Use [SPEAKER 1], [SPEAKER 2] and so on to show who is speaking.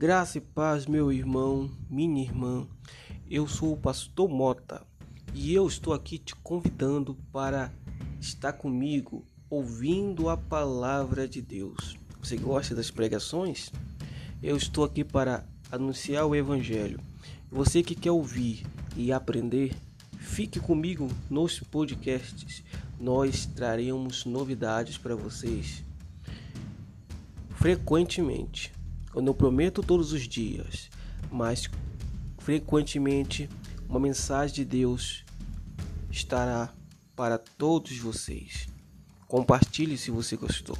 [SPEAKER 1] Graça e paz, meu irmão, minha irmã. Eu sou o pastor Mota e eu estou aqui te convidando para estar comigo ouvindo a palavra de Deus. Você gosta das pregações? Eu estou aqui para anunciar o evangelho. Você que quer ouvir e aprender, fique comigo nos podcasts. Nós traremos novidades para vocês frequentemente. Eu não prometo todos os dias, mas frequentemente uma mensagem de Deus estará para todos vocês. Compartilhe se você gostou.